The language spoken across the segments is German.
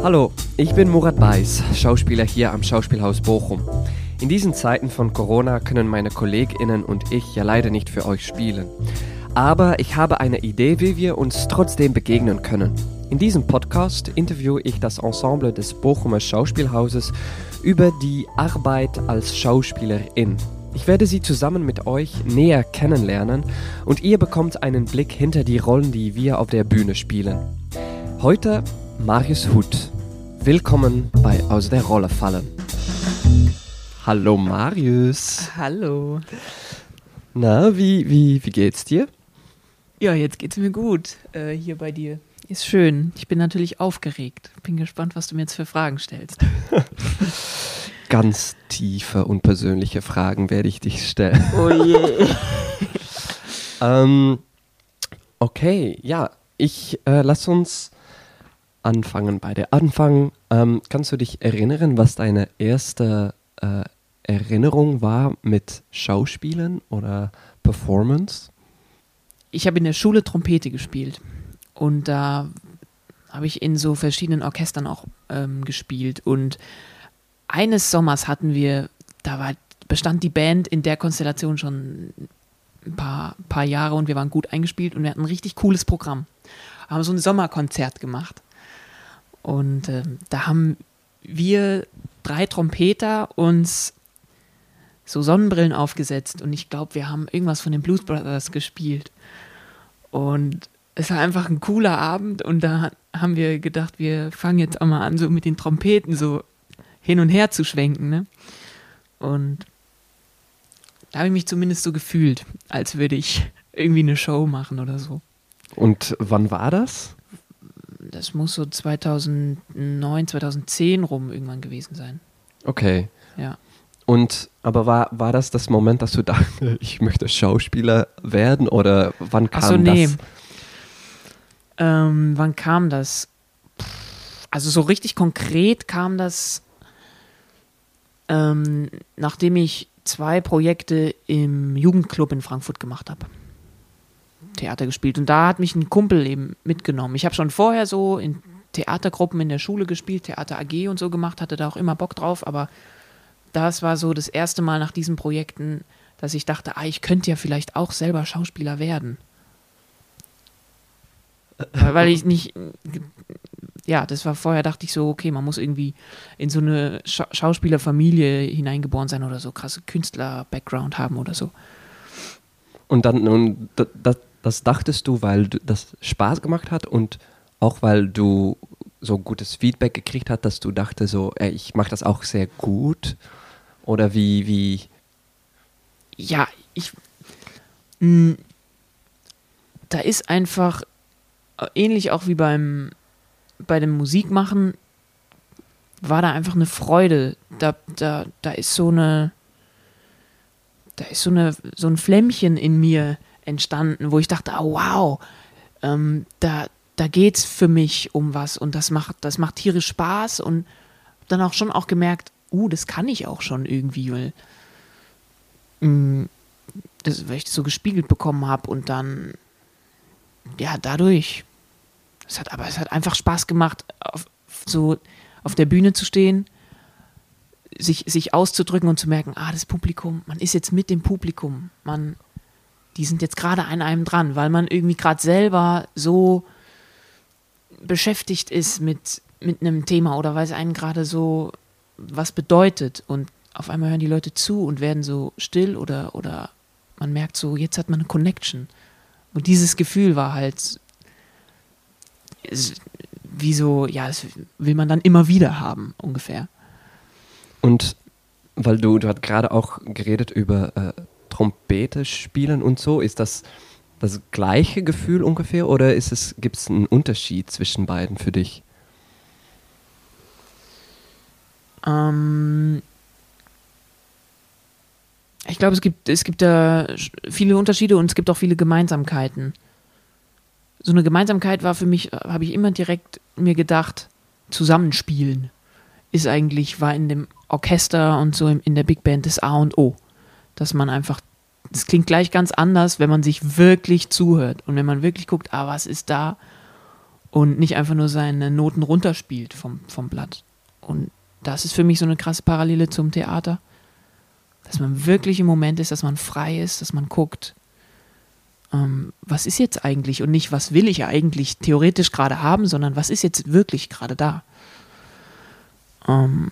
Hallo, ich bin Murat Beis, Schauspieler hier am Schauspielhaus Bochum. In diesen Zeiten von Corona können meine KollegInnen und ich ja leider nicht für euch spielen. Aber ich habe eine Idee, wie wir uns trotzdem begegnen können. In diesem Podcast interviewe ich das Ensemble des Bochumer Schauspielhauses über die Arbeit als Schauspielerin. Ich werde sie zusammen mit euch näher kennenlernen und ihr bekommt einen Blick hinter die Rollen, die wir auf der Bühne spielen. Heute Marius Huth. Willkommen bei Aus der Rolle fallen. Hallo Marius. Hallo. Na, wie, wie, wie geht's dir? Ja, jetzt geht's mir gut äh, hier bei dir. Ist schön. Ich bin natürlich aufgeregt. Bin gespannt, was du mir jetzt für Fragen stellst. Ganz tiefe und persönliche Fragen werde ich dich stellen. Oh je. ähm, okay, ja, ich äh, lass uns anfangen bei der Anfang. Ähm, kannst du dich erinnern, was deine erste äh, Erinnerung war mit Schauspielen oder Performance? Ich habe in der Schule Trompete gespielt und da habe ich in so verschiedenen Orchestern auch ähm, gespielt und eines Sommers hatten wir, da war, bestand die Band in der Konstellation schon ein paar, paar Jahre und wir waren gut eingespielt und wir hatten ein richtig cooles Programm. Haben so ein Sommerkonzert gemacht. Und äh, da haben wir drei Trompeter uns so Sonnenbrillen aufgesetzt und ich glaube, wir haben irgendwas von den Blues Brothers gespielt. Und es war einfach ein cooler Abend und da haben wir gedacht, wir fangen jetzt auch mal an, so mit den Trompeten so hin und her zu schwenken. Ne? Und da habe ich mich zumindest so gefühlt, als würde ich irgendwie eine Show machen oder so. Und wann war das? Das muss so 2009, 2010 rum irgendwann gewesen sein. Okay. Ja. Und aber war, war das das Moment, dass du dachtest, ich möchte Schauspieler werden oder wann kam Ach so, nee. das? Ähm, wann kam das? Also so richtig konkret kam das, ähm, nachdem ich zwei Projekte im Jugendclub in Frankfurt gemacht habe. Theater gespielt. Und da hat mich ein Kumpel eben mitgenommen. Ich habe schon vorher so in Theatergruppen in der Schule gespielt, Theater AG und so gemacht, hatte da auch immer Bock drauf, aber das war so das erste Mal nach diesen Projekten, dass ich dachte, ah, ich könnte ja vielleicht auch selber Schauspieler werden. Weil ich nicht, ja, das war vorher, dachte ich so, okay, man muss irgendwie in so eine Scha Schauspielerfamilie hineingeboren sein oder so krasse Künstler-Background haben oder so. Und dann, und das, das dachtest du, weil das Spaß gemacht hat und auch weil du so gutes Feedback gekriegt hast, dass du dachte so, ey, ich mache das auch sehr gut? Oder wie, wie? Ja, ich. Mh, da ist einfach ähnlich auch wie beim bei dem Musikmachen war da einfach eine Freude. Da, da, da ist so eine da ist so eine so ein Flämmchen in mir entstanden, wo ich dachte, oh, wow, ähm, da, da geht es für mich um was und das macht, das macht tierisch Spaß und dann auch schon auch gemerkt, uh, das kann ich auch schon irgendwie, weil, mh, mm, das, weil ich das so gespiegelt bekommen habe und dann, ja, dadurch, es hat, aber es hat einfach Spaß gemacht, auf, so auf der Bühne zu stehen, sich, sich auszudrücken und zu merken, ah, das Publikum, man ist jetzt mit dem Publikum, man, die sind jetzt gerade an einem dran, weil man irgendwie gerade selber so beschäftigt ist mit, mit einem Thema oder weil es einen gerade so was bedeutet und auf einmal hören die Leute zu und werden so still oder, oder man merkt so, jetzt hat man eine Connection. Und dieses Gefühl war halt wie so, ja, das will man dann immer wieder haben, ungefähr. Und weil du, du hast gerade auch geredet über äh, Trompete spielen und so, ist das das gleiche Gefühl ungefähr oder gibt es einen Unterschied zwischen beiden für dich? Ähm, ich glaube, es gibt, es gibt da viele Unterschiede und es gibt auch viele Gemeinsamkeiten. So eine Gemeinsamkeit war für mich, habe ich immer direkt mir gedacht, Zusammenspielen ist eigentlich, war in dem Orchester und so in der Big Band das A und O. Dass man einfach das klingt gleich ganz anders, wenn man sich wirklich zuhört und wenn man wirklich guckt, ah, was ist da? und nicht einfach nur seine Noten runterspielt vom, vom Blatt. Und das ist für mich so eine krasse Parallele zum Theater, dass man wirklich im Moment ist, dass man frei ist, dass man guckt, ähm, was ist jetzt eigentlich und nicht, was will ich eigentlich theoretisch gerade haben, sondern was ist jetzt wirklich gerade da. Ähm,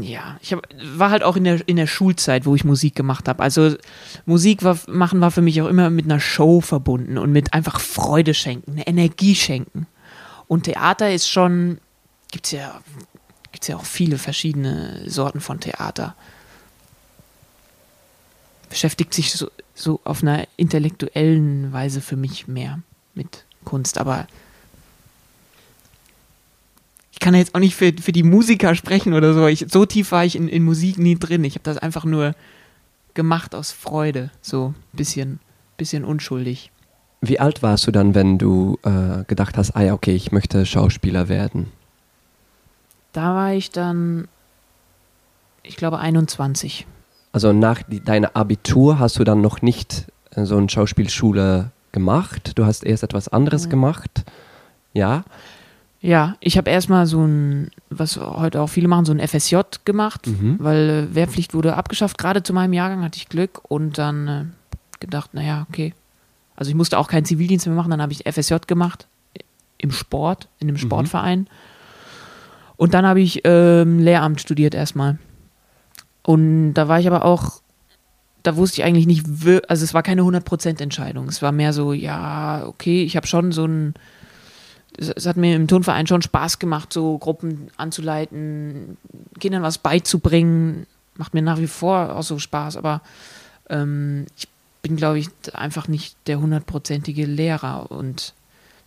ja, ich hab, war halt auch in der, in der Schulzeit, wo ich Musik gemacht habe. Also Musik war, machen war für mich auch immer mit einer Show verbunden und mit einfach Freude schenken, eine Energie schenken. Und Theater ist schon, gibt es ja, gibt's ja auch viele verschiedene Sorten von Theater. Beschäftigt sich so, so auf einer intellektuellen Weise für mich mehr mit Kunst, aber kann jetzt auch nicht für, für die Musiker sprechen oder so. Ich, so tief war ich in, in Musik nie drin. Ich habe das einfach nur gemacht aus Freude, so ein bisschen, bisschen unschuldig. Wie alt warst du dann, wenn du äh, gedacht hast, ah ja, okay, ich möchte Schauspieler werden? Da war ich dann, ich glaube, 21. Also nach die, deiner Abitur hast du dann noch nicht äh, so eine Schauspielschule gemacht. Du hast erst etwas anderes Mhm. gemacht. Ja. Ja, ich habe erstmal so ein, was heute auch viele machen, so ein FSJ gemacht, Mhm. weil äh, Wehrpflicht wurde abgeschafft. Gerade zu meinem Jahrgang hatte ich Glück und dann äh, gedacht, naja, okay. Also ich musste auch keinen Zivildienst mehr machen, dann habe ich FSJ gemacht im Sport, in einem Sportverein. Und dann habe ich ähm, Lehramt studiert erstmal. Und da war ich aber auch, da wusste ich eigentlich nicht, also es war keine 100% Entscheidung. Es war mehr so, ja, okay, ich habe schon so ein, es, hat mir im Turnverein schon Spaß gemacht, so Gruppen anzuleiten, Kindern was beizubringen. Macht mir nach wie vor auch so Spaß, aber ähm, ich bin, glaube ich, einfach nicht der hundertprozentige Lehrer und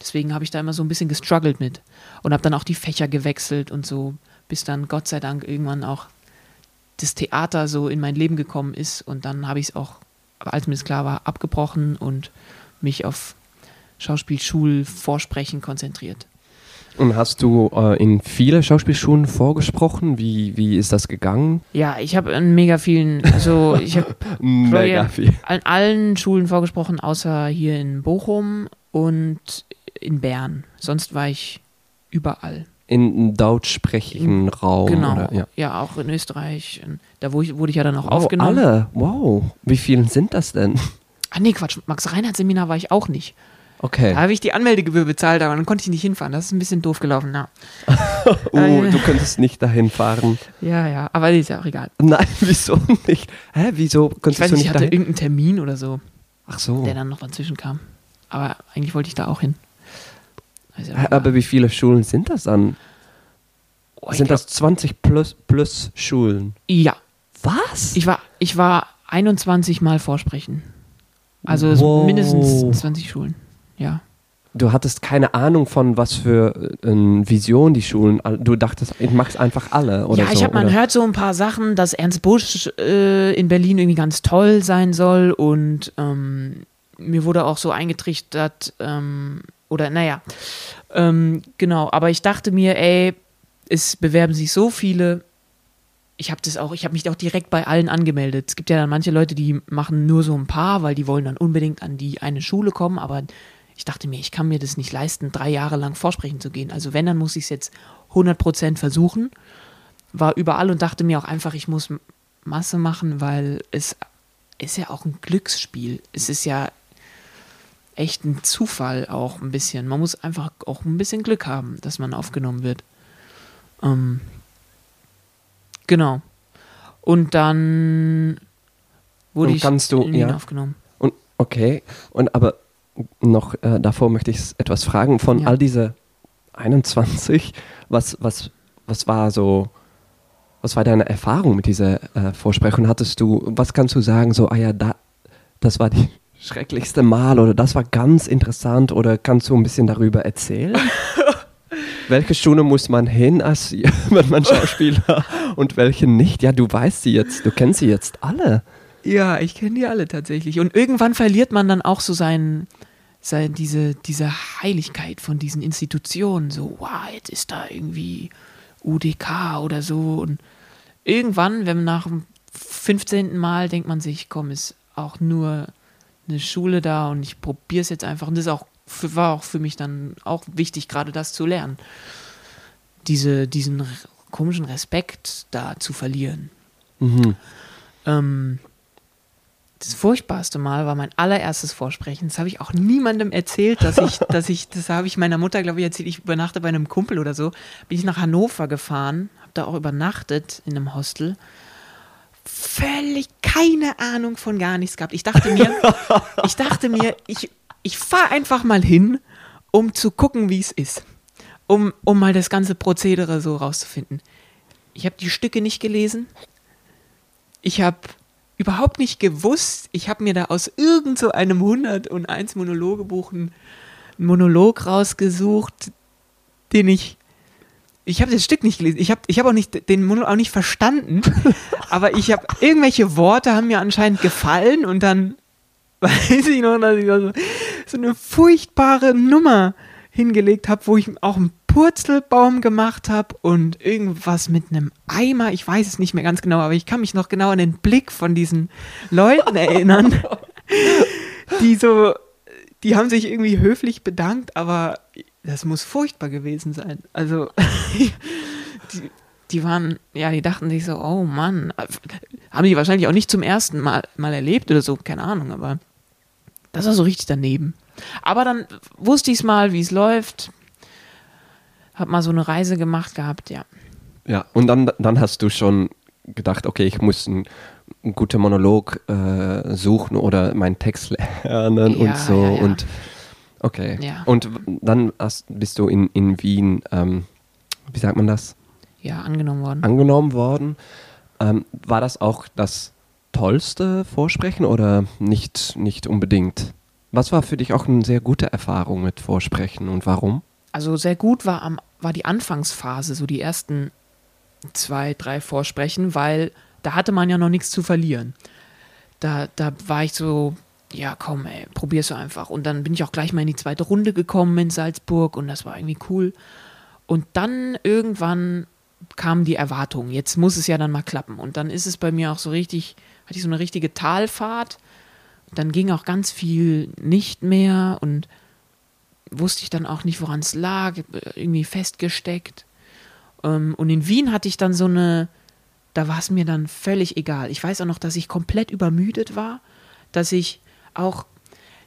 deswegen habe ich da immer so ein bisschen gestruggelt mit und habe dann auch die Fächer gewechselt und so, bis dann Gott sei Dank irgendwann auch das Theater so in mein Leben gekommen ist und dann habe ich es auch, als mir das klar war, abgebrochen und mich auf Schauspielschulvorsprechen konzentriert. Und hast du äh, in viele Schauspielschulen vorgesprochen? Wie, wie ist das gegangen? Ja, ich habe an mega vielen, also ich habe viel. an allen Schulen vorgesprochen, außer hier in Bochum und in Bern. Sonst war ich überall. In deutschsprachigen Raum. genau. Oder? Ja. Ja. auch in Österreich. Da wurde ich ja dann auch Wow, aufgenommen. alle? Wow. Wie viele sind das denn? Ah nee, Quatsch. Max Reinhardt Seminar war ich auch nicht. Da Okay. habe ich die Anmeldegebühr bezahlt, aber dann konnte ich nicht hinfahren. Das ist ein bisschen doof gelaufen. Ja, Oh, äh. du könntest nicht dahin fahren. ja, ja aber ist ja auch egal. Nein, wieso nicht? Hä, wieso Ich könntest weiß du nicht, ich hatte dahin? irgendeinen Termin oder so, Ach so. der dann noch dazwischen kam. Aber eigentlich wollte ich da auch hin. Hä, egal. Aber wie viele Schulen sind das dann? Oh, ich sind glaub- das 20 plus, plus Schulen? Ja, Was? Ich war, ich war 21 Mal vorsprechen. Also Wow. mindestens 20 Schulen. Ja. du hattest keine Ahnung von was für äh, eine Vision die Schulen. Du dachtest, ich mach's einfach alle oder ja, so. ich habe man hört so ein paar Sachen, dass Ernst Busch äh, in Berlin irgendwie ganz toll sein soll und ähm, mir wurde auch so eingetrichtert, ähm, oder naja, ähm, genau, aber ich dachte mir, ey, es bewerben sich so viele. Ich habe das auch, ich habe mich auch direkt bei allen angemeldet. Es gibt ja dann manche Leute, die machen nur so ein paar, weil die wollen dann unbedingt an die eine Schule kommen, aber ich dachte mir, ich kann mir das nicht leisten, drei Jahre lang vorsprechen zu gehen. Also wenn, dann muss ich es jetzt 100% versuchen. War überall und dachte mir auch einfach, ich muss Masse machen, weil es ist ja auch ein Glücksspiel. Es ist ja echt ein Zufall auch ein bisschen. Man muss einfach auch ein bisschen Glück haben, dass man aufgenommen wird. Ähm, genau. Und dann wurde Und ich du- ja. aufgenommen. Und, okay, und aber noch äh, davor möchte ich etwas fragen. Von Ja. all diese 21, was, was, was war so, was war deine Erfahrung mit dieser äh, Vorsprechung? Hattest du, was kannst du sagen, so, ah ja, da, das war die schrecklichste Mal oder das war ganz interessant oder kannst du ein bisschen darüber erzählen? welche Schule muss man hin, als wenn man Schauspieler und welche nicht? Ja, du weißt sie jetzt, du kennst sie jetzt alle. Ja, ich kenne die alle tatsächlich. Und irgendwann verliert man dann auch so sein, sein, diese, diese Heiligkeit von diesen Institutionen. So, wow, jetzt ist da irgendwie UDK oder so. Und irgendwann, wenn man nach dem 15. Mal denkt man sich, komm, ist auch nur eine Schule da und ich probiere es jetzt einfach. Und das auch war auch für mich dann auch wichtig, gerade das zu lernen. Diese, diesen komischen Respekt da zu verlieren. Mhm. Ähm, das furchtbarste Mal war mein allererstes Vorsprechen. Das habe ich auch niemandem erzählt, dass ich, dass ich, das habe ich meiner Mutter, glaube ich, erzählt. Ich übernachte bei einem Kumpel oder so. Bin ich nach Hannover gefahren, habe da auch übernachtet in einem Hostel. Völlig keine Ahnung von gar nichts gehabt. Ich dachte mir, ich dachte mir, ich, ich fahre einfach mal hin, um zu gucken, wie es ist. Um, um mal das ganze Prozedere so rauszufinden. Ich habe die Stücke nicht gelesen. Ich habe überhaupt nicht gewusst. Ich habe mir da aus irgend so einem 101 Monologebuch einen Monolog rausgesucht, den ich. Ich habe das Stück nicht gelesen. Ich habe ich hab auch nicht den Monolog auch nicht verstanden. aber ich habe irgendwelche Worte haben mir anscheinend gefallen und dann weiß ich noch, dass ich so, so eine furchtbare Nummer hingelegt habe, wo ich auch einen Purzelbaum gemacht habe und irgendwas mit einem Eimer. Ich weiß es nicht mehr ganz genau, aber ich kann mich noch genau an den Blick von diesen Leuten erinnern, die so, die haben sich irgendwie höflich bedankt, aber das muss furchtbar gewesen sein. Also, die, die waren, ja, die dachten sich so, oh Mann, haben die wahrscheinlich auch nicht zum ersten Mal, mal erlebt oder so, keine Ahnung, aber das war so richtig daneben. Aber dann wusste ich es mal, wie es läuft. Hab mal so eine Reise gemacht gehabt, ja. Ja, und dann, dann hast du schon gedacht, okay, ich muss einen, einen guten Monolog äh, suchen oder meinen Text lernen Ja, und so. ja, ja. Und okay. Ja. Und dann hast, bist du in, in Wien, ähm, wie sagt man das, Ja, angenommen worden. angenommen worden. Ähm, war das auch das tollste Vorsprechen oder nicht, nicht unbedingt? Was war für dich auch eine sehr gute Erfahrung mit Vorsprechen und warum? Also sehr gut war, am, war die Anfangsphase, so die ersten zwei, drei Vorsprechen, weil da hatte man ja noch nichts zu verlieren. Da, da war ich so, ja komm, ey, probier's einfach. Und dann bin ich auch gleich mal in die zweite Runde gekommen in Salzburg und das war irgendwie cool. Und dann irgendwann kam die Erwartung, jetzt muss es ja dann mal klappen. Und dann ist es bei mir auch so richtig, hatte ich so eine richtige Talfahrt. Dann ging auch ganz viel nicht mehr und wusste ich dann auch nicht, woran es lag, irgendwie festgesteckt. Ähm, und in Wien hatte ich dann so eine, da war es mir dann völlig egal. Ich weiß auch noch, dass ich komplett übermüdet war, dass ich auch,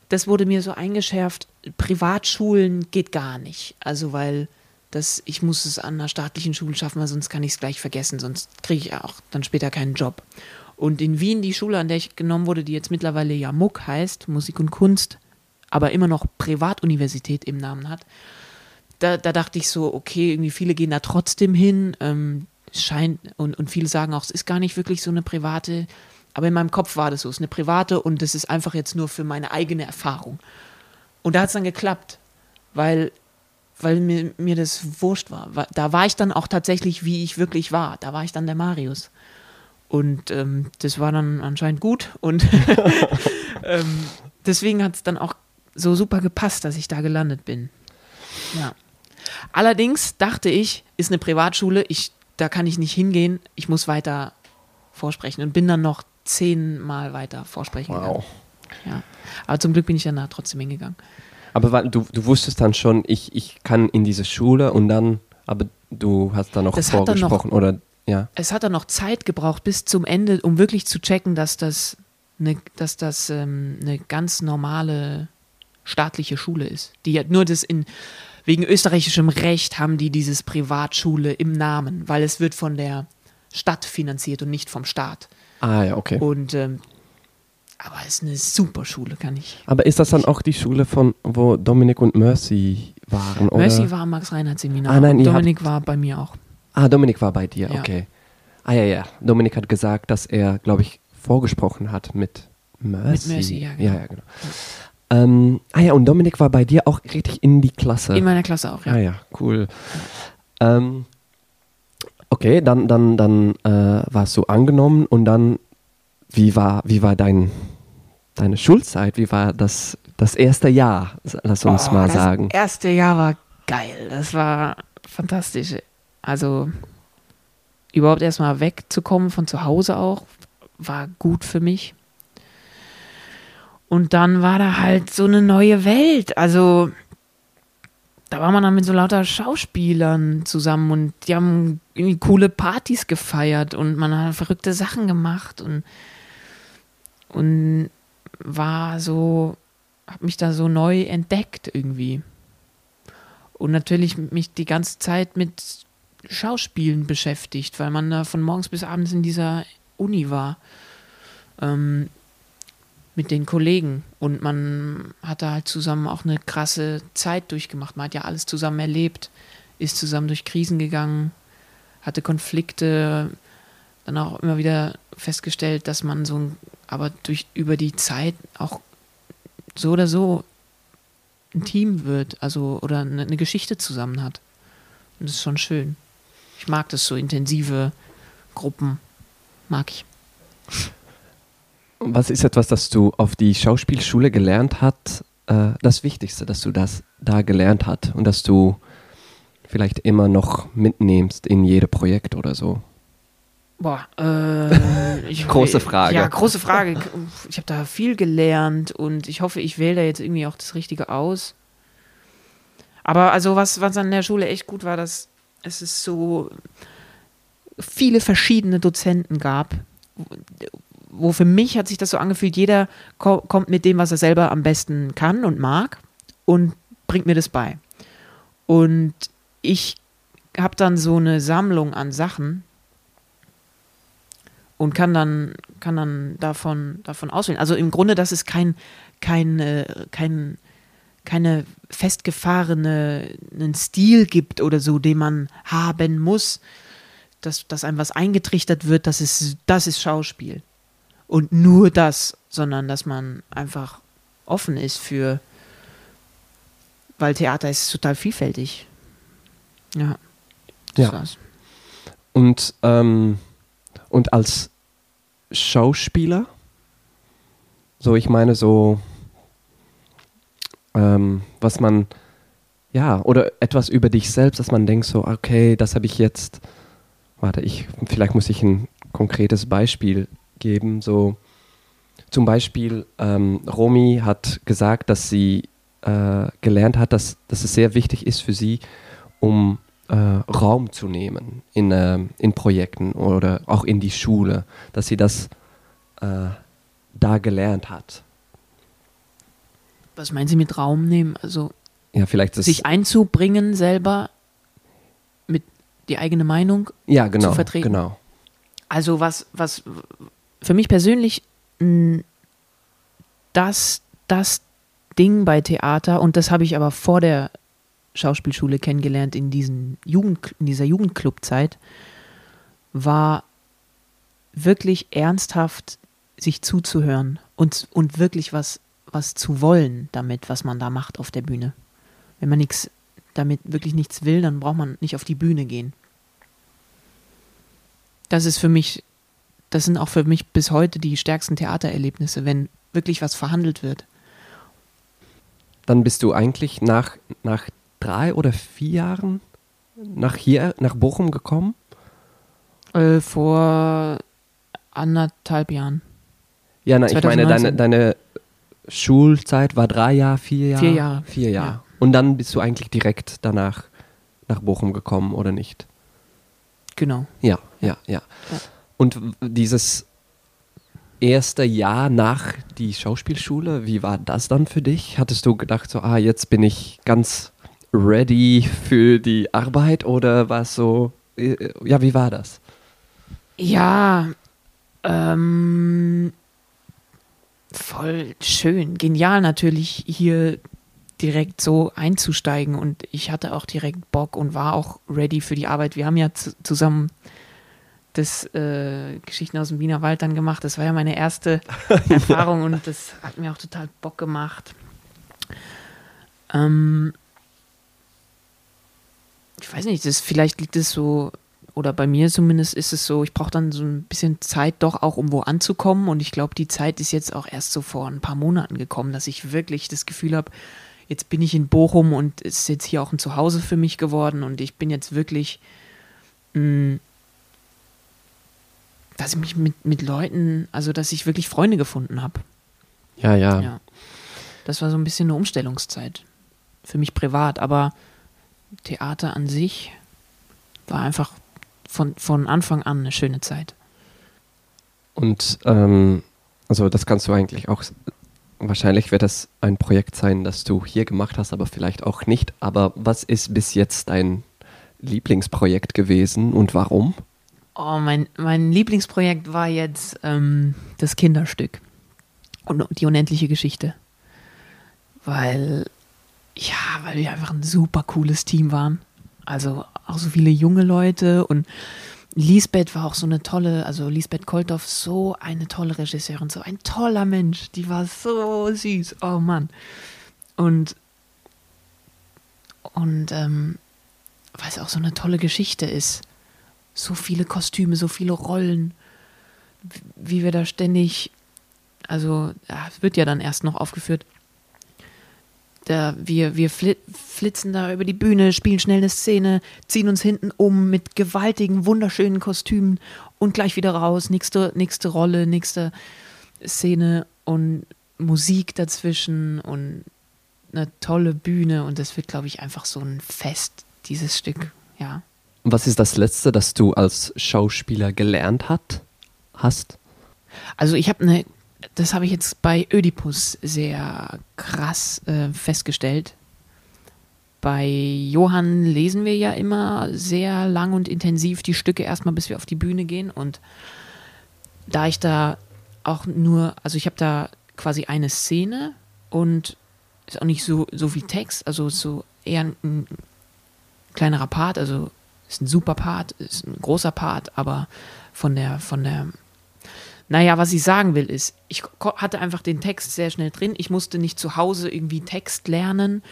das wurde mir so eingeschärft, Privatschulen geht gar nicht. Also weil das, ich muss es an einer staatlichen Schule schaffen, weil sonst kann ich es gleich vergessen, sonst kriege ich auch dann später keinen Job. Und in Wien, die Schule, an der ich genommen wurde, die jetzt mittlerweile ja MUK heißt, Musik und Kunst, aber immer noch Privatuniversität im Namen hat, da, da dachte ich so, okay, irgendwie viele gehen da trotzdem hin, ähm, scheint, und, und viele sagen auch, es ist gar nicht wirklich so eine private, aber in meinem Kopf war das so, es ist eine private und das ist einfach jetzt nur für meine eigene Erfahrung. Und da hat es dann geklappt, weil, weil mir, mir das wurscht war. Wa- Da war ich dann auch tatsächlich, wie ich wirklich war. Da war ich dann der Marius. Und ähm, das war dann anscheinend gut. Und ähm, deswegen hat es dann auch so super gepasst, dass ich da gelandet bin. Ja. Allerdings dachte ich, ist eine Privatschule, ich, da kann ich nicht hingehen, ich muss weiter vorsprechen und bin dann noch zehnmal weiter vorsprechen gegangen. Ja. Aber zum Glück bin ich dann da trotzdem hingegangen. Aber du, du wusstest dann schon, ich, ich kann in diese Schule und dann, aber du hast dann noch Das hat dann noch- vorgesprochen oder ja. Es hat dann noch Zeit gebraucht bis zum Ende, um wirklich zu checken, dass das eine, dass das ähm, eine ganz normale staatliche Schule ist. Die ja nur das in wegen österreichischem Recht haben die dieses Privatschule im Namen, weil es wird von der Stadt finanziert und nicht vom Staat. Ah ja, okay. Und ähm, aber es ist eine super Schule, kann ich. Aber ist das dann auch die Schule von, wo Dominik und Mercy waren? Oder? Mercy war am Max-Reinhardt-Seminar. Ah, nein, und ihr habt- Dominik war bei mir auch. Ah, Dominik war bei dir, Ja. okay. Ah ja, ja. Dominik hat gesagt, dass er, glaube ich, vorgesprochen hat mit Mercy. Mit Mercy, ja, genau. Ja, ja, genau. Ähm, ah ja, und Dominik war bei dir auch richtig in die Klasse. In meiner Klasse auch, ja. Ah ja, cool. Ähm, okay, dann, dann, dann äh, warst du angenommen und dann, wie war, wie war dein, deine Schulzeit? Wie war das, das erste Jahr? Lass uns Oh, mal das sagen. erste Jahr war geil. Das war fantastisch. Also überhaupt erstmal wegzukommen von zu Hause auch, war gut für mich. Und dann war da halt so eine neue Welt. Also da war man dann mit so lauter Schauspielern zusammen und die haben irgendwie coole Partys gefeiert und man hat verrückte Sachen gemacht und, und war so, hab mich da so neu entdeckt irgendwie. Und natürlich mich die ganze Zeit mit Schauspielen beschäftigt, weil man da von morgens bis abends in dieser Uni war. Ähm, mit den Kollegen und man hat da halt zusammen auch eine krasse Zeit durchgemacht. Man hat ja alles zusammen erlebt, ist zusammen durch Krisen gegangen, hatte Konflikte, dann auch immer wieder festgestellt, dass man so, aber durch über die Zeit auch so oder so ein Team wird, also oder eine, eine Geschichte zusammen hat. Und das ist schon schön. Ich mag das so intensive Gruppen, mag ich. Was ist etwas, das du auf die Schauspielschule gelernt hast, äh, das Wichtigste, dass du das da gelernt hast und dass du vielleicht immer noch mitnimmst in jedes Projekt oder so? Boah, äh, ich, große Frage. Ja, große Frage. Ich habe da viel gelernt und ich hoffe, ich wähle da jetzt irgendwie auch das Richtige aus. Aber also was, was an der Schule echt gut war, dass es ist so viele verschiedene Dozenten gab, wo für mich hat sich das so angefühlt, jeder ko kommt mit dem, was er selber am besten kann und mag und bringt mir das bei. Und ich habe dann so eine Sammlung an Sachen und kann dann, kann dann davon, davon auswählen. Also im Grunde, dass es kein, kein, äh, kein, keine festgefahrenen Stil gibt oder so, den man haben muss, dass, dass einem was eingetrichtert wird, das ist, das ist Schauspiel und nur das, sondern dass man einfach offen ist für, weil Theater ist total vielfältig. Ja. ja. War's. Und, ähm, und als Schauspieler, so ich meine so, ähm, was man, ja, oder etwas über dich selbst, dass man denkt so, okay, das habe ich jetzt, warte, ich, vielleicht muss ich ein konkretes Beispiel geben. So zum Beispiel ähm, Romy hat gesagt, dass sie äh, gelernt hat, dass, dass es sehr wichtig ist für sie, um äh, Raum zu nehmen in, äh, in Projekten oder auch in die Schule, dass sie das äh, da gelernt hat. Was meinen Sie mit Raum nehmen? Also ja, vielleicht sich einzubringen selber mit die eigene Meinung ja, genau, zu vertreten. Genau. Also was, was, für mich persönlich das, das Ding bei Theater, und das habe ich aber vor der Schauspielschule kennengelernt, in, diesen Jugend, in dieser Jugendclubzeit, war wirklich ernsthaft sich zuzuhören und, und wirklich was, was zu wollen damit, was man da macht auf der Bühne. Wenn man nichts damit wirklich nichts will, dann braucht man nicht auf die Bühne gehen. Das ist für mich das sind auch für mich bis heute die stärksten Theatererlebnisse, wenn wirklich was verhandelt wird. Dann bist du eigentlich nach, nach drei oder vier Jahren nach hier, nach Bochum gekommen? Äh, vor anderthalb Jahren. Ja, na, ich meine, deine, deine Schulzeit war drei Jahre, vier Jahre? Vier Jahre. Vier Jahre. Ja. Und dann bist du eigentlich direkt danach nach Bochum gekommen, oder nicht? Genau. Ja, ja, ja. ja. Und dieses erste Jahr nach die Schauspielschule, wie war das dann für dich? Hattest du gedacht, so, ah, jetzt bin ich ganz ready für die Arbeit oder war es so, äh, ja, wie war das? Ja, ähm, voll schön, genial natürlich hier direkt so einzusteigen und ich hatte auch direkt Bock und war auch ready für die Arbeit. Wir haben ja zusammen das äh, Geschichten aus dem Wiener Wald dann gemacht. Das war ja meine erste Erfahrung und das hat mir auch total Bock gemacht. Ähm, ich weiß nicht, das, vielleicht liegt es so, oder bei mir zumindest ist es so, ich brauche dann so ein bisschen Zeit doch auch, um wo anzukommen. Und ich glaube, die Zeit ist jetzt auch erst so vor ein paar Monaten gekommen, dass ich wirklich das Gefühl habe, jetzt bin ich in Bochum und es ist jetzt hier auch ein Zuhause für mich geworden und ich bin jetzt wirklich mh, mm, dass ich mich mit, mit Leuten, also dass ich wirklich Freunde gefunden habe. Ja, ja. Ja. Das war so ein bisschen eine Umstellungszeit. Für mich privat, aber Theater an sich war einfach von, von Anfang an eine schöne Zeit. Und ähm, also das kannst du eigentlich auch, wahrscheinlich wird das ein Projekt sein, das du hier gemacht hast, aber vielleicht auch nicht. Aber was ist bis jetzt dein Lieblingsprojekt gewesen und warum? Oh, mein, mein Lieblingsprojekt war jetzt ähm, das Kinderstück und die unendliche Geschichte. Weil, ja, weil wir einfach ein super cooles Team waren. Also auch so viele junge Leute und Lisbeth war auch so eine tolle, also Lisbeth Kolthoff, so eine tolle Regisseurin, so ein toller Mensch. Die war so süß. Oh Mann. Und, und ähm, weil es auch so eine tolle Geschichte ist. So viele Kostüme, so viele Rollen, wie wir da ständig, also es wird ja dann erst noch aufgeführt, da, wir, wir flitzen da über die Bühne, spielen schnell eine Szene, ziehen uns hinten um mit gewaltigen, wunderschönen Kostümen und gleich wieder raus. Nächste, nächste Rolle, nächste Szene und Musik dazwischen und eine tolle Bühne. Und das wird, glaube ich, einfach so ein Fest, dieses Stück. Ja. Was ist das Letzte, das du als Schauspieler gelernt hat, hast? Also ich habe eine das habe ich jetzt bei Ödipus sehr krass äh, festgestellt. Bei Johann lesen wir ja immer sehr lang und intensiv die Stücke erstmal, bis wir auf die Bühne gehen. Und da ich da auch nur, also ich habe da quasi eine Szene und ist auch nicht so, so wie Text, also so eher ein, ein kleinerer Part, also ist ein super Part, ist ein großer Part, aber von der, von der naja, was ich sagen will, ist, ich hatte einfach den Text sehr schnell drin. Ich musste nicht zu Hause irgendwie Text lernen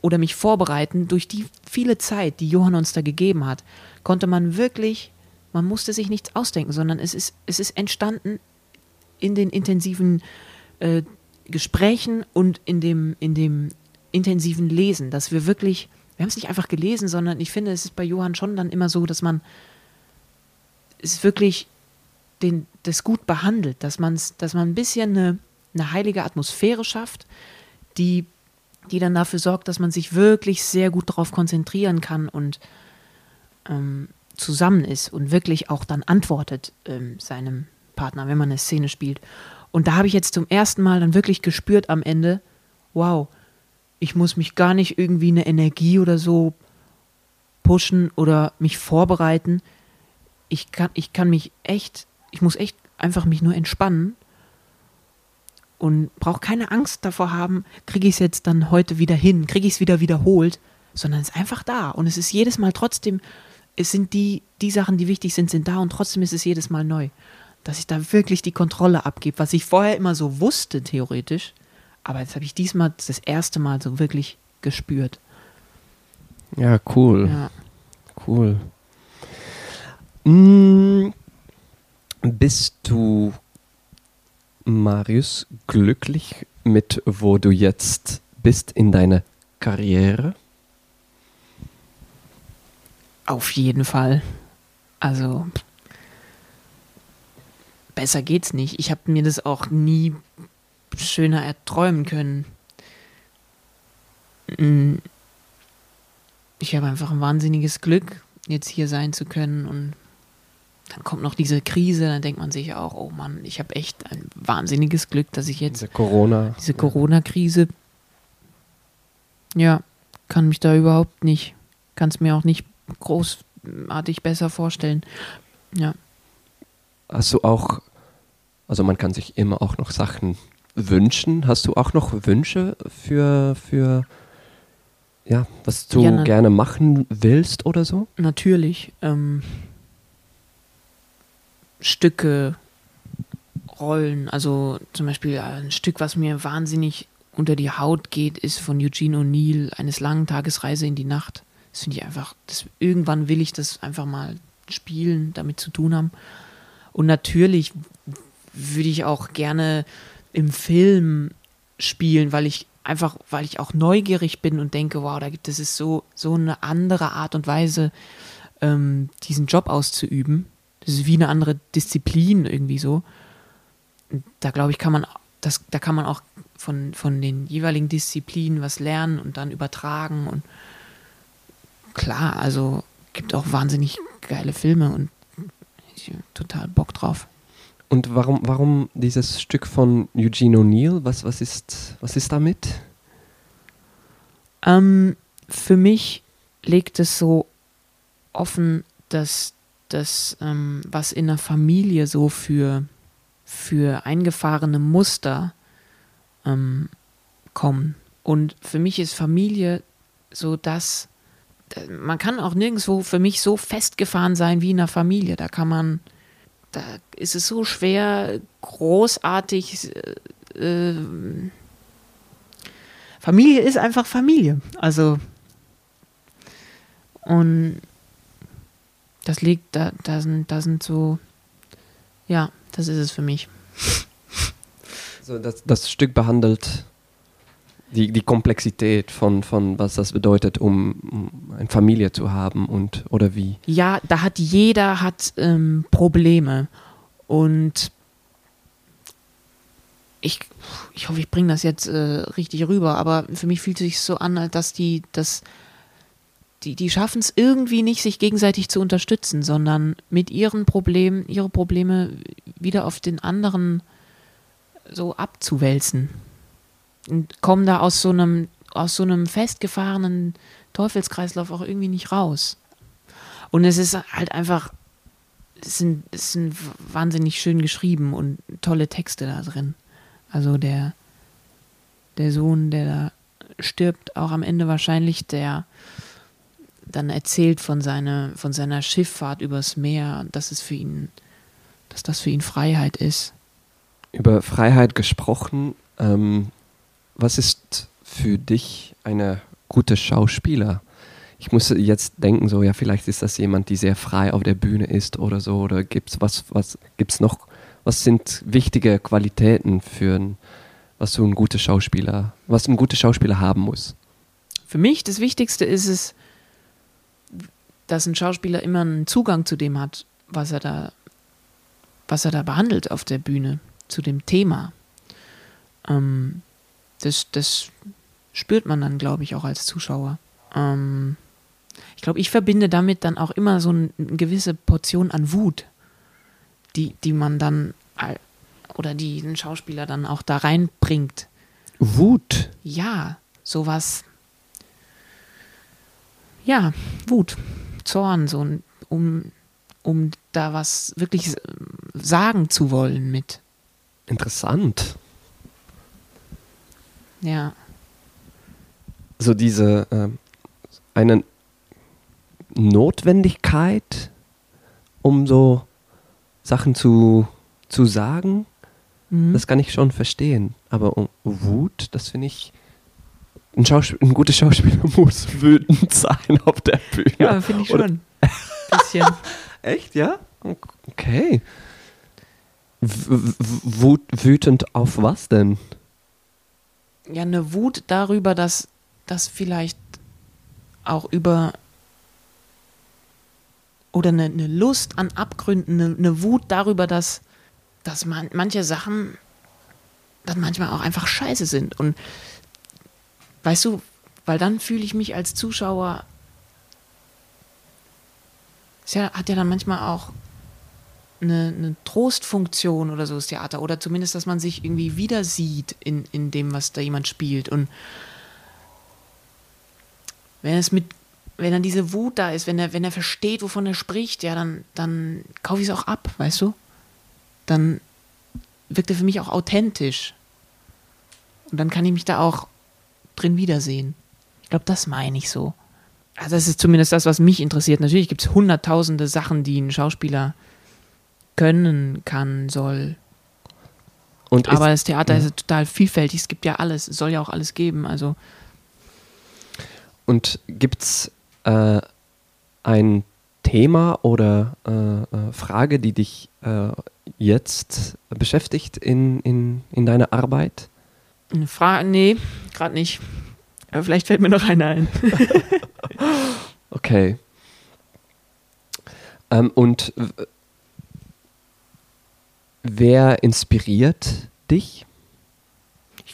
oder mich vorbereiten. Durch die viele Zeit, die Johann uns da gegeben hat, konnte man wirklich, man musste sich nichts ausdenken, sondern es ist, es ist entstanden in den intensiven äh, Gesprächen und in dem, in dem intensiven Lesen, dass wir wirklich, wir haben es nicht einfach gelesen, sondern ich finde, es ist bei Johann schon dann immer so, dass man es wirklich den, das gut behandelt, dass, man's, dass man ein bisschen eine, eine heilige Atmosphäre schafft, die, die dann dafür sorgt, dass man sich wirklich sehr gut darauf konzentrieren kann und ähm, zusammen ist und wirklich auch dann antwortet ähm, seinem Partner, wenn man eine Szene spielt. Und da habe ich jetzt zum ersten Mal dann wirklich gespürt am Ende, wow, ich muss mich gar nicht irgendwie eine Energie oder so pushen oder mich vorbereiten. Ich kann, ich kann mich echt ich muss echt einfach mich nur entspannen und brauche keine Angst davor haben, kriege ich es jetzt dann heute wieder hin, kriege ich es wieder wiederholt, sondern es ist einfach da und es ist jedes Mal trotzdem, es sind die, die Sachen, die wichtig sind, sind da und trotzdem ist es jedes Mal neu. Dass ich da wirklich die Kontrolle abgebe, was ich vorher immer so wusste, theoretisch, aber jetzt habe ich diesmal das erste Mal so wirklich gespürt. Ja, cool. Ja. Cool. Mmh bist du, Marius, glücklich mit, wo du jetzt bist in deiner Karriere? Auf jeden Fall. Also, besser geht's nicht. Ich habe mir das auch nie schöner erträumen können. Mm. Ich habe einfach ein wahnsinniges Glück, jetzt hier sein zu können und dann kommt noch diese Krise, dann denkt man sich auch, oh Mann, ich habe echt ein wahnsinniges Glück, dass ich jetzt diese Corona, diese Corona-Krise, ja, kann mich da überhaupt nicht, kann es mir auch nicht großartig besser vorstellen. Ja. Du auch, also man kann sich immer auch noch Sachen wünschen. Hast du auch noch Wünsche für, für ja, was du ja, gerne machen willst oder so? Natürlich. Ähm, Stücke, Rollen. Also zum Beispiel ein Stück, was mir wahnsinnig unter die Haut geht, ist von Eugene O'Neill, eines langen Tagesreise in die Nacht. Das finde ich einfach, das, irgendwann will ich das einfach mal spielen, damit zu tun haben. Und natürlich würde ich auch gerne im Film spielen, weil ich einfach, weil ich auch neugierig bin und denke, wow, da gibt es so, so eine andere Art und Weise, ähm, diesen Job auszuüben. Das ist wie eine andere Disziplin irgendwie so. Da glaube ich, kann man, das, da kann man auch von, von den jeweiligen Disziplinen was lernen und dann übertragen. Und klar, also gibt auch wahnsinnig geile Filme und ich total Bock drauf. Und warum, warum dieses Stück von Eugene O'Neill? Was, was, ist, was ist damit? Ähm, für mich legt es so offen, dass das, ähm, was in der Familie so für, für eingefahrene Muster ähm, kommen. Und für mich ist Familie so das, man kann auch nirgendwo für mich so festgefahren sein wie in einer Familie. Da kann man, da ist es so schwer, großartig. Äh, äh, Familie ist einfach Familie. Also, und das liegt, da, da, sind, da sind so, ja, das ist es für mich. Also das, das Stück behandelt die, die Komplexität von, von was das bedeutet, um, um eine Familie zu haben und oder wie. Ja, da hat jeder hat ähm, Probleme und ich, ich hoffe, ich bringe das jetzt äh, richtig rüber, aber für mich fühlt es sich so an, dass die, dass die, die schaffen es irgendwie nicht, sich gegenseitig zu unterstützen, sondern mit ihren Problemen, ihre Probleme wieder auf den anderen so abzuwälzen und kommen da aus so einem, aus so einem festgefahrenen Teufelskreislauf auch irgendwie nicht raus. Und es ist halt einfach, es sind, es sind wahnsinnig schön geschrieben und tolle Texte da drin. Also der, der Sohn, der da stirbt, auch am Ende wahrscheinlich, der dann erzählt von, seine, von seiner Schifffahrt übers Meer, dass es für ihn, dass das für ihn Freiheit ist. Über Freiheit gesprochen, ähm, was ist für dich eine gute Schauspieler? Ich muss jetzt denken, so, ja, vielleicht ist das jemand, die sehr frei auf der Bühne ist oder so, oder gibt es was, was gibt's noch, was sind wichtige Qualitäten für ein, was so ein guter Schauspieler, was ein guter Schauspieler haben muss? Für mich das Wichtigste ist es, dass ein Schauspieler immer einen Zugang zu dem hat, was er da, was er da behandelt auf der Bühne, zu dem Thema. Ähm, das, das spürt man dann, glaube ich, auch als Zuschauer. Ähm, ich glaube, ich verbinde damit dann auch immer so eine, eine gewisse Portion an Wut, die, die man dann oder die ein Schauspieler dann auch da reinbringt. Wut? Ja, sowas. Ja, Wut, Zorn, so um, um da was wirklich sagen zu wollen mit. Interessant. Ja. So diese äh, eine Notwendigkeit, um so Sachen zu, zu sagen, mhm. das kann ich schon verstehen. Aber um Wut, das finde ich. Ein, ein guter Schauspieler muss wütend sein auf der Bühne. Ja, finde ich schon. Ein bisschen. Echt, ja? Okay. W wütend auf was denn? Ja eine Wut darüber, dass das vielleicht auch über oder eine, eine Lust an Abgründen, eine, eine, Wut darüber, dass, dass man, manche Sachen dann manchmal auch einfach scheiße sind. Und weißt du, weil dann fühle ich mich als Zuschauer, es ja, hat ja dann manchmal auch eine, eine, Trostfunktion oder so das Theater oder zumindest, dass man sich irgendwie wieder sieht in, in dem, was da jemand spielt und wenn es mit wenn dann diese Wut da ist, wenn er, wenn er versteht, wovon er spricht, ja, dann, dann kaufe ich es auch ab, weißt du? Dann wirkt er für mich auch authentisch. Und dann kann ich mich da auch drin wiedersehen. Ich glaube, das meine ich so. Also das ist zumindest das, was mich interessiert. Natürlich gibt es hunderttausende Sachen, die ein Schauspieler können kann, soll. Und Aber das Theater ja. ist total vielfältig, es gibt ja alles, es soll ja auch alles geben. Also. Und gibt es äh, ein Thema oder äh, äh, Frage, die dich äh, jetzt beschäftigt in, in, in deiner Arbeit? Eine Frage, nee, gerade nicht. Aber vielleicht fällt mir noch eine ein. okay. Ähm, und wer inspiriert dich?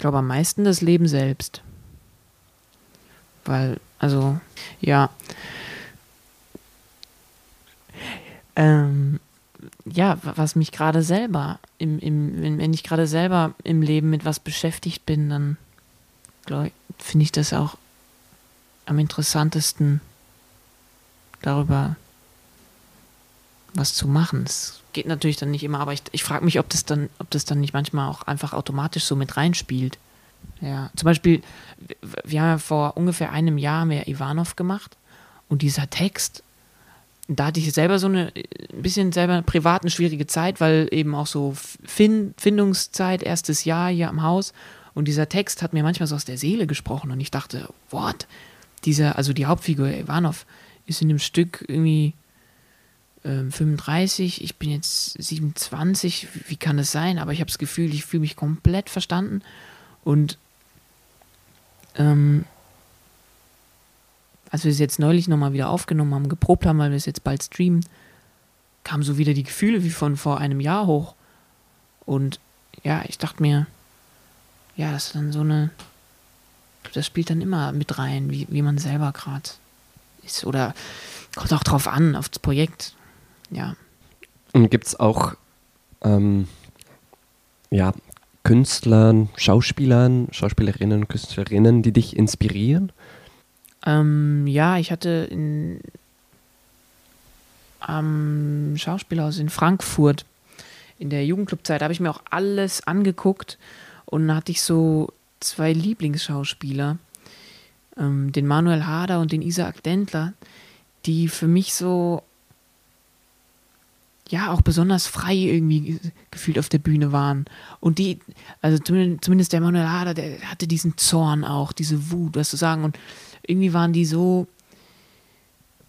glaube am meisten das Leben selbst. Weil, also, ja. Ähm, ja, was mich gerade selber, im, im, wenn ich gerade selber im Leben mit was beschäftigt bin, dann finde ich das auch am interessantesten, darüber was zu machen. Es geht natürlich dann nicht immer, aber ich, ich frage mich, ob das dann, ob das dann nicht manchmal auch einfach automatisch so mit reinspielt. Ja, zum Beispiel, wir haben ja vor ungefähr einem Jahr mehr Ivanov gemacht und dieser Text, da hatte ich selber so eine ein bisschen selber privat eine schwierige Zeit, weil eben auch so Find, Findungszeit, erstes Jahr hier am Haus und dieser Text hat mir manchmal so aus der Seele gesprochen und ich dachte, what? Dieser, also die Hauptfigur Ivanov ist in dem Stück irgendwie 35, ähm, ich bin jetzt 27, wie kann das sein? Aber ich habe das Gefühl, ich fühle mich komplett verstanden. Und ähm, als wir es jetzt neulich nochmal wieder aufgenommen haben, geprobt haben, weil wir es jetzt bald streamen, kamen so wieder die Gefühle wie von vor einem Jahr hoch. Und ja, ich dachte mir, ja, das ist dann so eine, das spielt dann immer mit rein, wie, wie man selber gerade ist. Oder kommt auch drauf an, aufs Projekt ja. Und gibt es auch ähm, ja, Künstlern, Schauspielern, Schauspielerinnen, Künstlerinnen, die dich inspirieren? Ähm, ja, ich hatte in, am Schauspielhaus in Frankfurt in der Jugendclubzeit habe ich mir auch alles angeguckt und da hatte ich so zwei Lieblingsschauspieler, ähm, den Manuel Hader und den Isaac Dentler, die für mich so ja auch besonders frei irgendwie gefühlt auf der Bühne waren. Und die, also zumindest der Manuel Hader, der hatte diesen Zorn auch, diese Wut, was zu sagen. Und irgendwie waren die so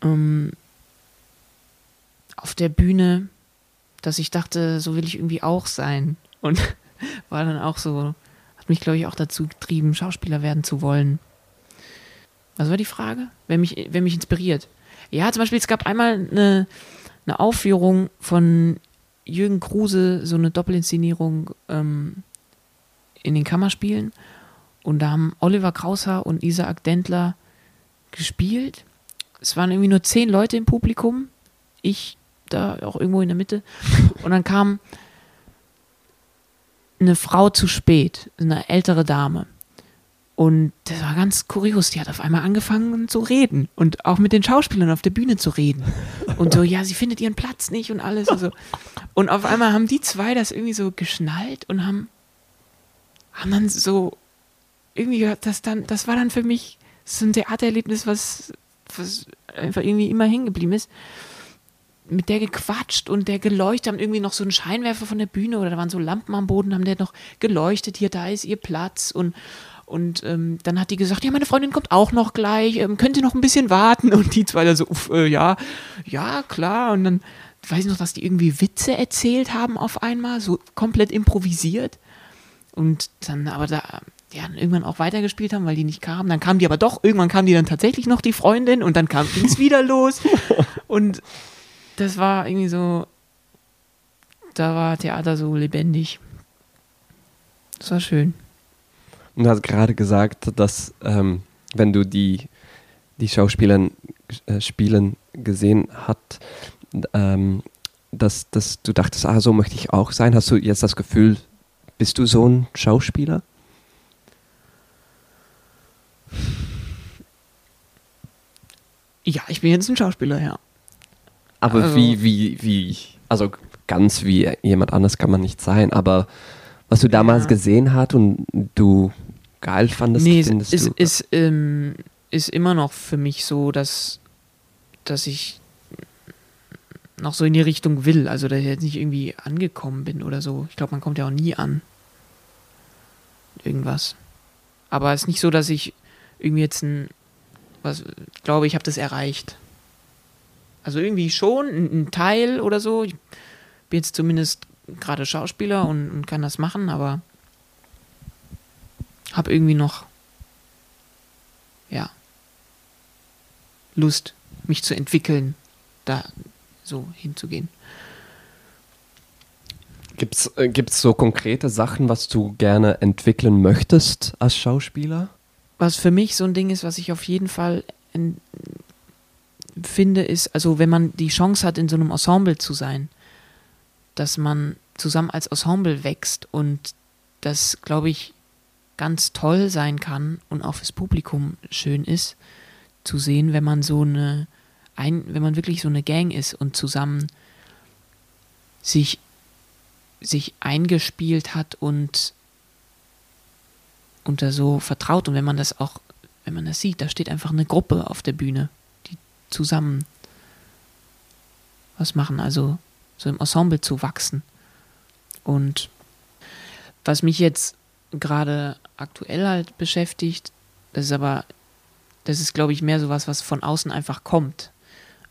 ähm, auf der Bühne, dass ich dachte, so will ich irgendwie auch sein. Und war dann auch so, hat mich, glaube ich, auch dazu getrieben, Schauspieler werden zu wollen. Was war die Frage? Wer mich, wer mich inspiriert? Ja, zum Beispiel, es gab einmal eine, eine Aufführung von Jürgen Kruse, so eine Doppelinszenierung ähm, in den Kammerspielen. Und da haben Oliver Kraushaar und Isaac Dentler gespielt. Es waren irgendwie nur zehn Leute im Publikum. Ich da auch irgendwo in der Mitte. Und dann kam eine Frau zu spät, eine ältere Dame. Und das war ganz kurios. Die hat auf einmal angefangen zu reden und auch mit den Schauspielern auf der Bühne zu reden. Und so, ja, sie findet ihren Platz nicht und alles. Und, so. und auf einmal haben die zwei das irgendwie so geschnallt und haben, haben dann so irgendwie, das dann, das war dann für mich so ein Theatererlebnis, was, was einfach irgendwie immer hängen geblieben ist. Mit der gequatscht und der geleuchtet, haben irgendwie noch so einen Scheinwerfer von der Bühne oder da waren so Lampen am Boden, haben der noch geleuchtet, hier, da ist ihr Platz und und ähm, dann hat die gesagt, ja, meine Freundin kommt auch noch gleich, ähm, könnt ihr noch ein bisschen warten? Und die zwei da so, uff, äh, ja, ja, klar. Und dann weiß ich noch, dass die irgendwie Witze erzählt haben auf einmal, so komplett improvisiert. Und dann aber da, ja, irgendwann auch weitergespielt haben, weil die nicht kamen. Dann kamen die aber doch, irgendwann kam die dann tatsächlich noch, die Freundin, und dann kam es wieder los. Und das war irgendwie so, da war Theater so lebendig. Das war schön. Und du hast gerade gesagt, dass ähm, wenn du die, die Schauspieler äh, spielen gesehen hast, ähm, dass, dass du dachtest, ah, so möchte ich auch sein. Hast du jetzt das Gefühl, bist du so ein Schauspieler? Ja, ich bin jetzt ein Schauspieler, ja. Aber also, wie, wie, wie, also ganz wie jemand anders kann man nicht sein, aber was du damals ja. gesehen hast und du geil fandest, nee, findest ist, du? Ist, ähm, ist immer noch für mich so, dass, dass ich noch so in die Richtung will. Also, dass ich jetzt nicht irgendwie angekommen bin oder so. Ich glaube, man kommt ja auch nie an. Irgendwas. Aber es ist nicht so, dass ich irgendwie jetzt ein. Was, ich glaube, ich habe das erreicht. Also irgendwie schon, ein, ein, Teil oder so. Ich bin jetzt zumindest gerade Schauspieler und, und kann das machen, aber habe irgendwie noch, ja, Lust, mich zu entwickeln, da so hinzugehen. Gibt es äh, so konkrete Sachen, was du gerne entwickeln möchtest als Schauspieler? Was für mich so ein Ding ist, was ich auf jeden Fall in, finde, ist, also wenn man die Chance hat, in so einem Ensemble zu sein, dass man zusammen als Ensemble wächst und das, glaube ich, ganz toll sein kann und auch fürs Publikum schön ist, zu sehen, wenn man so eine, ein, wenn man wirklich so eine Gang ist und zusammen sich, sich eingespielt hat und unter so vertraut und wenn man das auch, wenn man das sieht, da steht einfach eine Gruppe auf der Bühne, die zusammen was machen, also so im Ensemble zu wachsen. Und was mich jetzt gerade aktuell halt beschäftigt, das ist aber, das ist glaube ich mehr sowas, was von außen einfach kommt.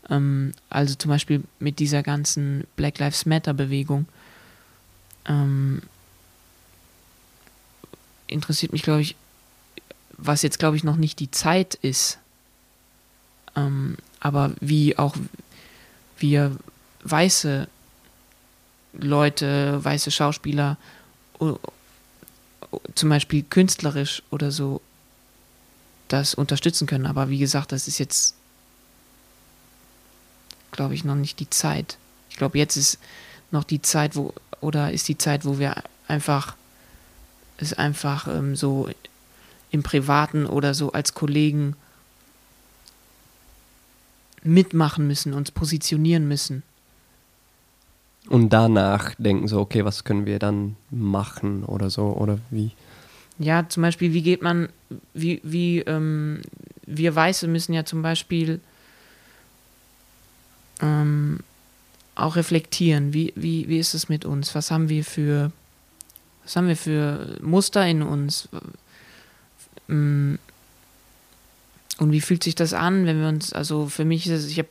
Ähm, also zum Beispiel mit dieser ganzen Black Lives Matter Bewegung. Ähm, interessiert mich, glaube ich, was jetzt, glaube ich, noch nicht die Zeit ist, ähm, aber wie auch wir weiße Leute, weiße Schauspieler, zum Beispiel künstlerisch oder so, das unterstützen können. Aber wie gesagt, das ist jetzt, glaube ich, noch nicht die Zeit. Ich glaube, jetzt ist noch die Zeit, wo, oder ist die Zeit, wo wir einfach es einfach ähm, so im Privaten oder so als Kollegen mitmachen müssen, uns positionieren müssen. Und danach denken so, okay, was können wir dann machen oder so, oder wie? Ja, zum Beispiel, wie geht man, wie, wie, ähm, wir Weiße müssen ja zum Beispiel ähm, auch reflektieren, wie, wie, wie ist es mit uns? Was haben wir für was haben wir für Muster in uns? Mm. Und wie fühlt sich das an, wenn wir uns, also für mich ist es, ich habe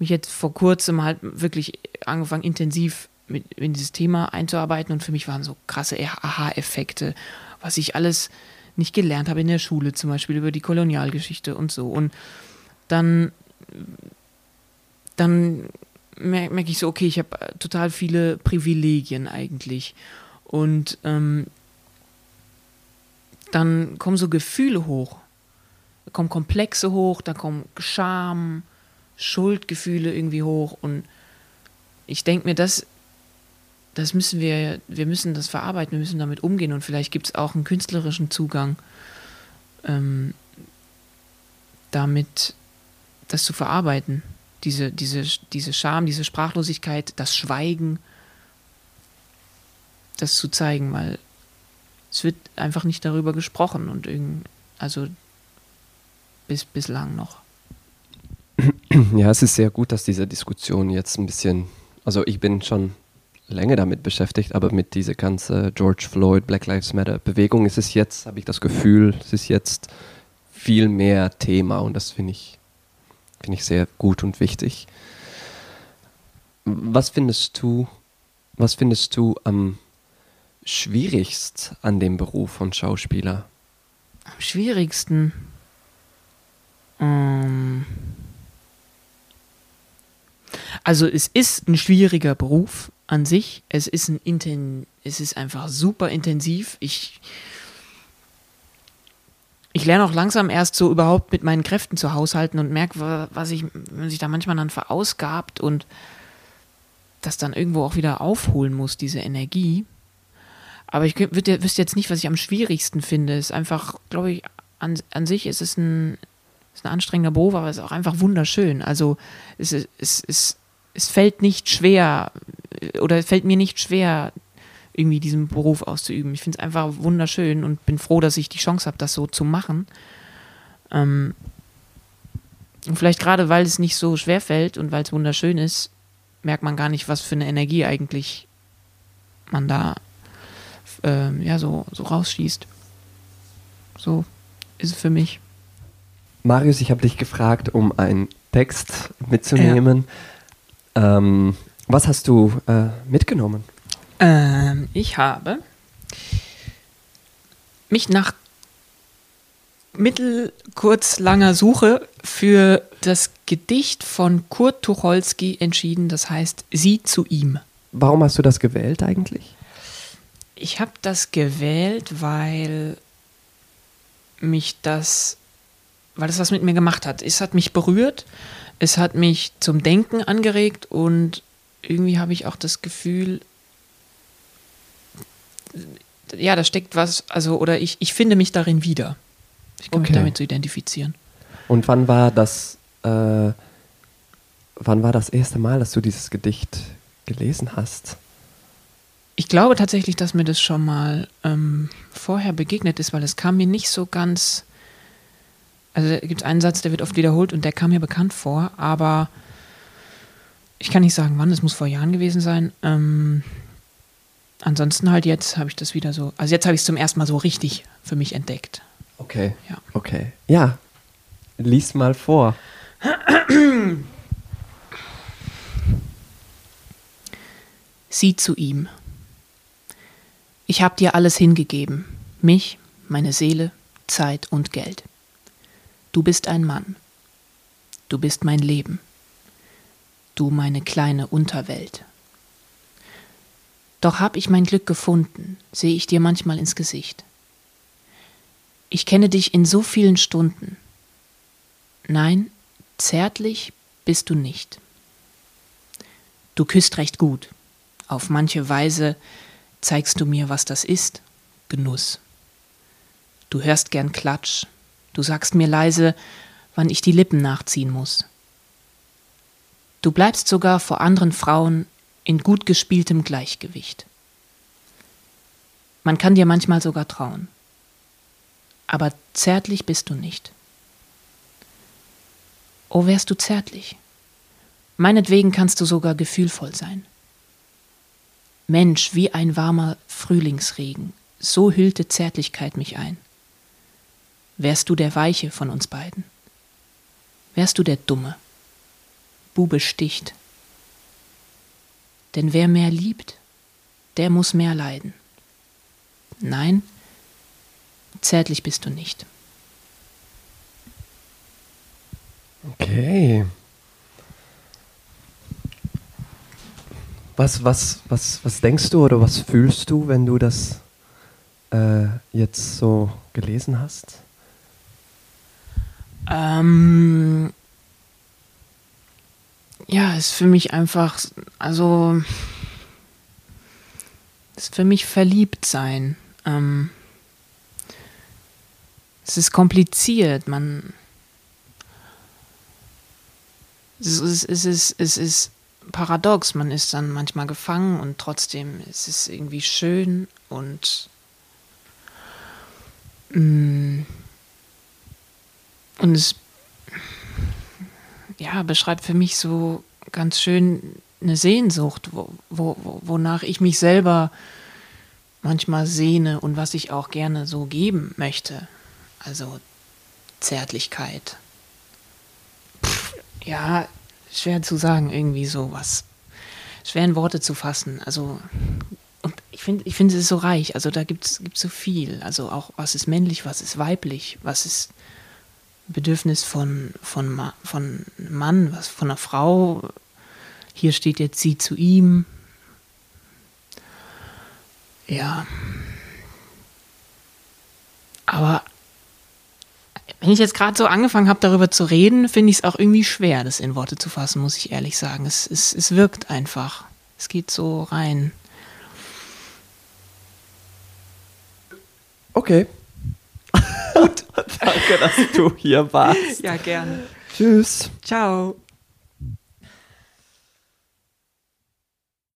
mich jetzt vor kurzem halt wirklich angefangen, intensiv mit, in dieses Thema einzuarbeiten und für mich waren so krasse Aha-Effekte, was ich alles nicht gelernt habe in der Schule, zum Beispiel über die Kolonialgeschichte und so. Und dann, dann merke merk ich so, okay, ich habe total viele Privilegien eigentlich. Und ähm, dann kommen so Gefühle hoch. Kommen Komplexe hoch, da kommen Scham, Schuldgefühle irgendwie hoch. Und ich denke mir, das, das müssen wir, wir müssen das verarbeiten, wir müssen damit umgehen. Und vielleicht gibt es auch einen künstlerischen Zugang, ähm, damit das zu verarbeiten. Diese, diese, diese Scham, diese Sprachlosigkeit, das Schweigen das zu zeigen, weil es wird einfach nicht darüber gesprochen und irgend, also bis bislang noch. Ja, es ist sehr gut, dass diese Diskussion jetzt ein bisschen, also ich bin schon länger damit beschäftigt, aber mit dieser ganzen George Floyd, Black Lives Matter Bewegung ist es jetzt, habe ich das Gefühl, es ist jetzt viel mehr Thema und das finde ich, finde ich sehr gut und wichtig. Was findest du, was findest du am schwierigst an dem Beruf von Schauspieler? Am schwierigsten. Ähm also es ist ein schwieriger Beruf an sich. Es ist ein Inten es ist einfach super intensiv. Ich ich lerne auch langsam erst so überhaupt mit meinen Kräften zu haushalten und merke, was ich, wenn sich da manchmal dann verausgabt und das dann irgendwo auch wieder aufholen muss, diese Energie. Aber ich wüsste jetzt nicht, was ich am schwierigsten finde. Es ist einfach, glaube ich, an, an sich ist es ein, ist ein anstrengender Beruf, aber es ist auch einfach wunderschön. Also es, es, es, es fällt nicht schwer oder es fällt mir nicht schwer, irgendwie diesen Beruf auszuüben. Ich finde es einfach wunderschön und bin froh, dass ich die Chance habe, das so zu machen. Ähm, und vielleicht gerade, weil es nicht so schwer fällt und weil es wunderschön ist, merkt man gar nicht, was für eine Energie eigentlich man da äh, ja, so, so rausschießt. So ist es für mich. Marius, ich habe dich gefragt, um einen Text mitzunehmen. Ja. Ähm, was hast du äh, mitgenommen? Ähm, ich habe mich nach mittelkurzlanger Suche für das Gedicht von Kurt Tucholsky entschieden, das heißt Sie zu ihm. warum hast du das gewählt eigentlich? Ich habe das gewählt, weil mich das, weil das was mit mir gemacht hat. Es hat mich berührt, es hat mich zum Denken angeregt und irgendwie habe ich auch das Gefühl, ja, da steckt was, also, oder ich, ich finde mich darin wieder. Ich kann Okay. mich damit so identifizieren. Und wann war das, äh, wann war das erste Mal, dass du dieses Gedicht gelesen hast? Ich glaube tatsächlich, dass mir das schon mal ähm, vorher begegnet ist, weil es kam mir nicht so ganz. Also es gibt einen Satz, der wird oft wiederholt und der kam mir bekannt vor, aber ich kann nicht sagen, wann, es muss vor Jahren gewesen sein. Ähm, ansonsten halt jetzt habe ich das wieder so. Also jetzt habe ich es zum ersten Mal so richtig für mich entdeckt. Okay. Ja. Okay. Ja. Lies mal vor. Sieh zu ihm. Ich hab dir alles hingegeben, mich, meine Seele, Zeit und Geld. Du bist ein Mann. Du bist mein Leben. Du meine kleine Unterwelt. Doch hab ich mein Glück gefunden, sehe ich dir manchmal ins Gesicht. Ich kenne dich in so vielen Stunden. Nein, zärtlich bist du nicht. Du küsst recht gut. Auf manche Weise zeigst du mir, was das ist. Genuss. Du hörst gern Klatsch. Du sagst mir leise, wann ich die Lippen nachziehen muss. Du bleibst sogar vor anderen Frauen in gut gespieltem Gleichgewicht. Man kann dir manchmal sogar trauen. Aber zärtlich bist du nicht. Oh, wärst du zärtlich. Meinetwegen kannst du sogar gefühlvoll sein. Mensch, wie ein warmer Frühlingsregen, so hüllte Zärtlichkeit mich ein. Wärst du der Weiche von uns beiden? Wärst du der Dumme? Bube sticht. Denn wer mehr liebt, der muss mehr leiden. Nein, zärtlich bist du nicht. Okay. Was, was, was, was denkst du oder was fühlst du, wenn du das äh, jetzt so gelesen hast? Ähm, ja, ist für mich einfach, also, ist für mich verliebt sein. Ähm, es ist kompliziert, man. Es ist, es, ist, es ist paradox, man ist dann manchmal gefangen und trotzdem ist es irgendwie schön und. mm, und es ja, beschreibt für mich so ganz schön eine Sehnsucht, wo, wo, wo- wonach ich mich selber manchmal sehne und was ich auch gerne so geben möchte. Also Zärtlichkeit. Pff, ja, schwer zu sagen, irgendwie sowas. Schwer in Worte zu fassen. Also, und ich finde, ich finde es ist so reich. Also da gibt es so viel. Also auch, was ist männlich, was ist weiblich, was ist Bedürfnis von, von, von Mann, was von einer Frau. Hier steht jetzt sie zu ihm. Ja. Aber wenn ich jetzt gerade so angefangen habe, darüber zu reden, finde ich es auch irgendwie schwer, das in Worte zu fassen, muss ich ehrlich sagen. Es, es, es wirkt einfach. Es geht so rein. Okay. Gut. Danke, dass du hier warst. Ja, gerne. Tschüss. Ciao.